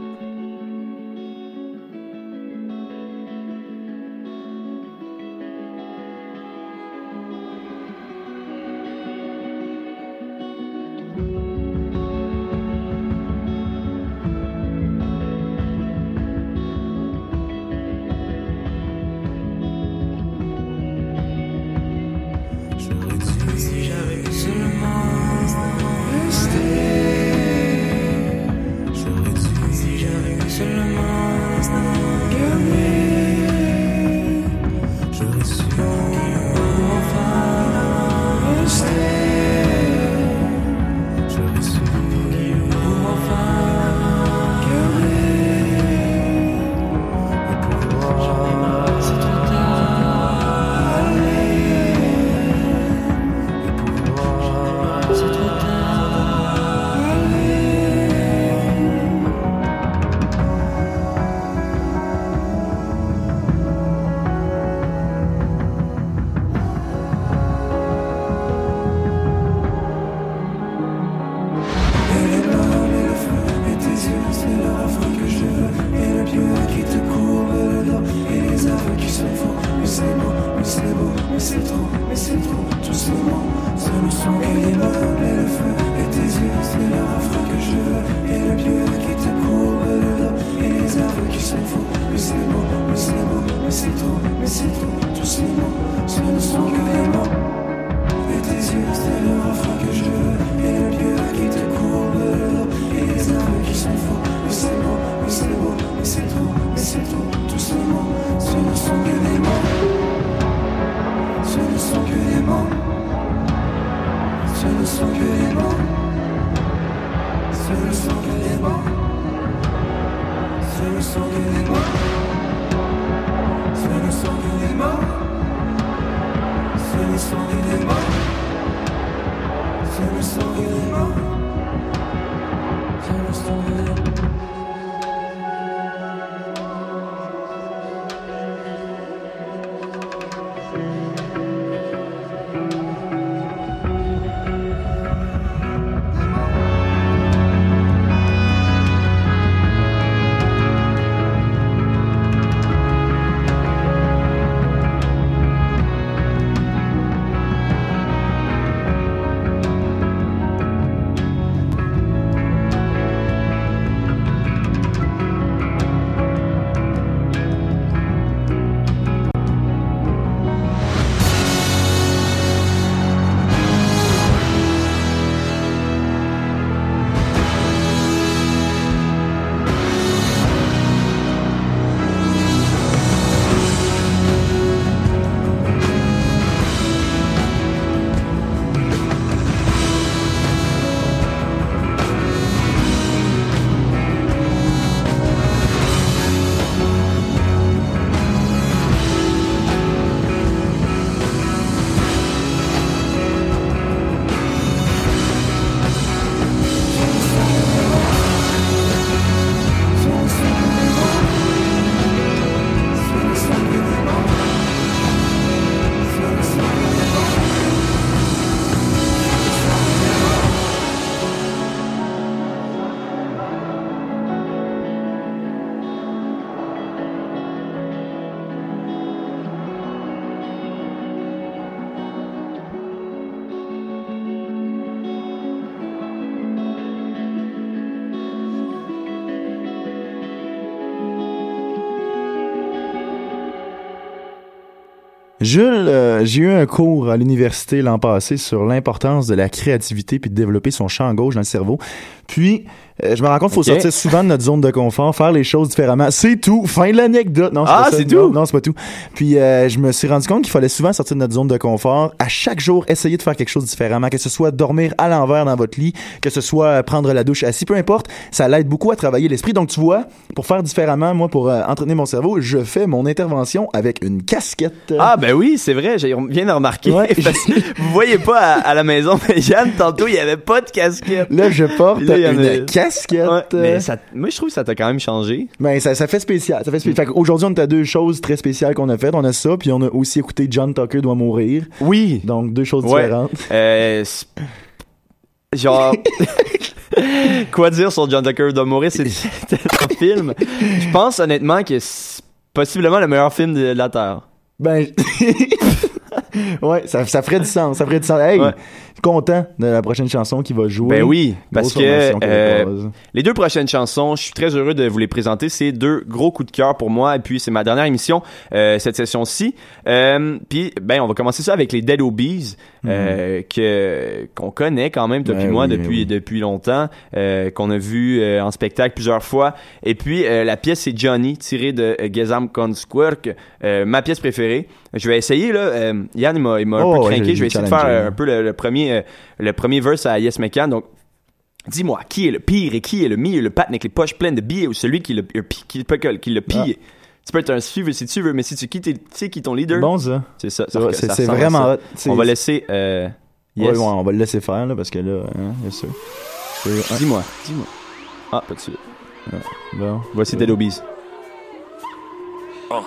Jules, euh, j'ai eu un cours à l'université l'an passé sur l'importance de la créativité puis de développer son champ gauche dans le cerveau. Puis, euh, je me rends compte qu'il faut sortir souvent de notre zone de confort, faire les choses différemment. C'est tout. Fin de l'anecdote. Non, Ah, c'est tout? Non, c'est pas tout. Puis, euh, je me suis rendu compte qu'il fallait souvent sortir de notre zone de confort. À chaque jour, essayer de faire quelque chose différemment. Que ce soit dormir à l'envers dans votre lit, que ce soit euh, prendre la douche assis, peu importe. Ça l'aide beaucoup à travailler l'esprit. Donc, tu vois, pour faire différemment, moi, pour euh, entraîner mon cerveau, je fais mon intervention avec une casquette. Ah, ben oui, c'est vrai, j'ai bien remarqué. Ouais. Vous voyez pas à, à la maison, mais Yann, tantôt, il y avait pas de casquette. Là, je porte Là, a- une casquette. Ouais, mais ça, moi, je trouve que ça t'a quand même changé. Ben, ça, ça fait spécial. Ça fait spécial. Fait qu'aujourd'hui, on a deux choses très spéciales qu'on a faites. On a ça, puis on a aussi écouté John Tucker doit mourir. Oui. Donc, deux choses Ouais. différentes. Euh, genre, quoi dire sur John Tucker de mourir, c'est c'est un film. Je pense honnêtement que c'est possiblement le meilleur film de la Terre. Ben, ouais, ça, ça ferait du sens. Ça ferait du sens. Hey, Ouais. Content de la prochaine chanson qui va jouer. Ben oui, parce que euh, les deux prochaines chansons, je suis très heureux de vous les présenter. C'est deux gros coups de cœur pour moi. Et puis c'est ma dernière émission euh, cette session-ci. Euh, puis ben on va commencer ça avec les Dead Obies euh, que qu'on connaît quand même depuis Ben moi oui, ben depuis oui. depuis longtemps, qu'on a vu en spectacle plusieurs fois. Et puis la pièce c'est Johnny tirée de Konstwerk, euh, ma pièce préférée. Je vais essayer là. Yann il m'a m'a un Oh, peu craqué. Je vais essayer de faire euh, un peu le, le premier euh, le premier verse à Yes McCann. Donc Dis-moi, qui est le pire et qui est le mieux, le patin avec les poches pleines de billets ou celui qui le, euh, qui, le- qui le pille? Tu peux être un suiveur si tu veux, mais si tu quittes, tu sais qui est ton leader? Bon, ça. C'est ça. Ça C'est vraiment ça. On va laisser, euh, Ouais, yes. ouais, on va le laisser faire, là, parce que là, hein, bien sûr. Dis-moi, dis-moi. Ah, pas de suite. Bon. Voici Dead Obies. Oh.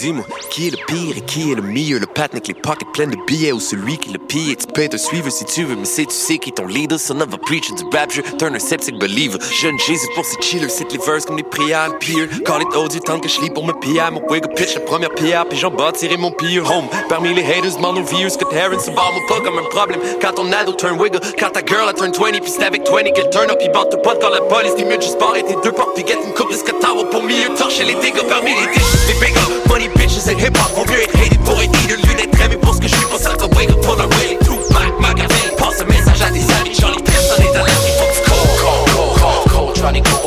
Dis-moi, qui est le pire et qui est le meilleur, le patin avec les pockets pleines de billets ou celui qui le pille? Tu peux un suiveur si tu veux, mais c'est tu sais qui est ton leader, son of a preacher du rapture, turn a septic believer. Jeune Jésus pour ses chillers, c'est les verses comme des prières, le pire. Call it du temps que je lis pour me piller, mon wig pitch la première pierre, puis j'en bâtirai mon pire home. Parmi les haters, demande aux viewers que Terrence se barre pas comme un problème. Quand ton ado turn wigger, quand ta girl a turn 20, puis c'est avec 20 qu'elle turn up, puis bande pas quand la police, t'es mieux juste barrer tes deux portes, puis get une coupe de scatawa pour mieux torcher les dégâts parmi les les up, money bitches and hip hop, vaut mieux être hated pour être leader, lui d'être aimé pour ce que je suis, pas ça que wake up pour le way, tout Mac, Machiavelli, passe un message à des amis, j'en ai personne à il faut que tu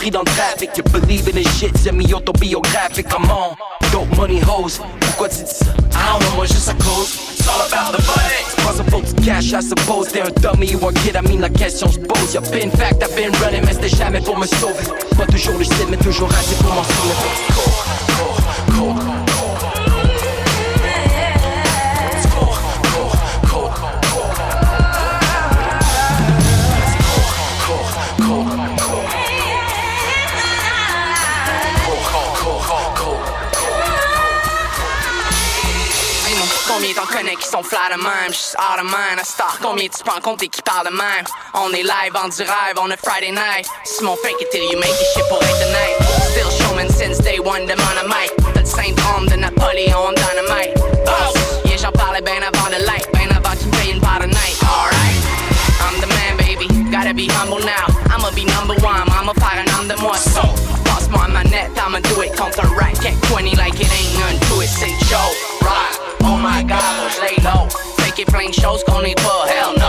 pris dans le trafic. You believe in this shit, c'est mi-autobiographique. Come on, dope money hoes. Pourquoi tu dis ça? I don't know, moi juste à cause. It's all about the money. C'est pas un cash, I suppose. T'es un dummy ou un kid, I mean la question se pose. Y'a been fact, I've been running, mais c'était jamais pour me sauver. Pas toujours style, mais toujours assez pour m'en sauver. Cours, cours, cours, connais qui sont flat de même? J'suis out of mind à star. Combien tu peux en compter qui parlent de même? On est live en du rêve, on a Friday night. Si fake it till you make it shit pour tonight. Still showman since day one de Monomite. T'as le syndrome de Napoléon Dynamite. Boss, yeah, j'en parlais bien avant de light. Ben avant qu'il paye une part de night. Alright, I'm the man, baby. Gotta be humble now. I'ma be number one. I'ma faire un homme de moi. So, passe-moi ma net, I'ma do it contre un racket. 20 like it ain't none to it. C'est Joe, right? Oh my god, moi je lay low. Fait qu'il y a plein de choses qu'on n'est pas, hell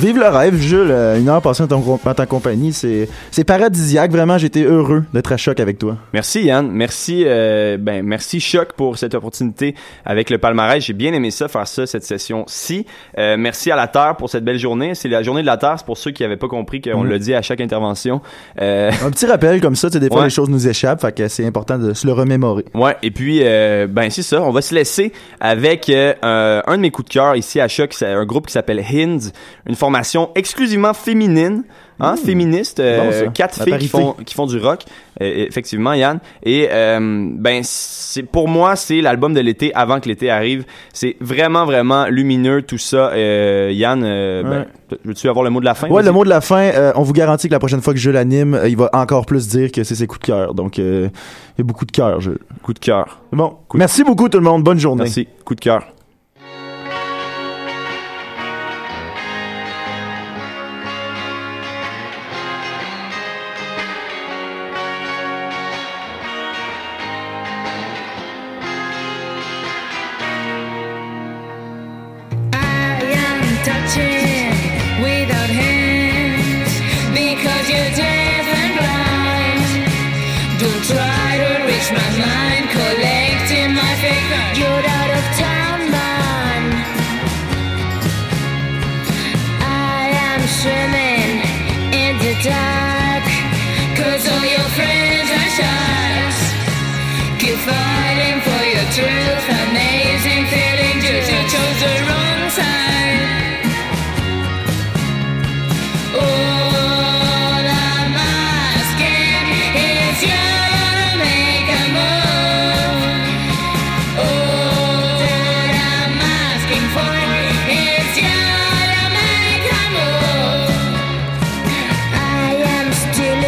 Vive le rêve, Jules. Euh, Une heure passée en, ton- en ta compagnie, c'est c'est paradisiaque. Vraiment, j'étais heureux d'être à choc avec toi. Merci Yann, merci euh, ben merci Choc pour cette opportunité avec le palmarès. J'ai bien aimé ça faire ça cette session-ci. Euh, merci à la Terre pour cette belle journée. C'est la journée de la Terre, c'est pour ceux qui n'avaient pas compris qu'on Mhm. le dit à chaque intervention. Euh, Un petit rappel comme ça, tu sais, des fois Ouais. les choses nous échappent, fait que c'est important de se le remémorer. Ouais, et puis ben c'est ça, on va se laisser avec un, un de mes coups de cœur ici à Choc, c'est un groupe qui s'appelle Hinds, une formation exclusivement féminine, hein, féministe, euh, Bon, quatre La filles qui font qui font du rock, euh, effectivement Yann. Et euh, ben c'est pour moi c'est l'album de l'été avant que l'été arrive. C'est vraiment vraiment lumineux tout ça. Euh, Yann, euh, ben, veux-tu avoir le mot de la fin? Ouais, le mot de la fin, on vous garantit que la prochaine fois que je l'anime, il va encore plus dire que c'est ses coups de cœur. Donc, il y a beaucoup de cœur, Jules. Coup de cœur. Bon, merci beaucoup tout le monde. Bonne journée. Merci. Coup de cœur.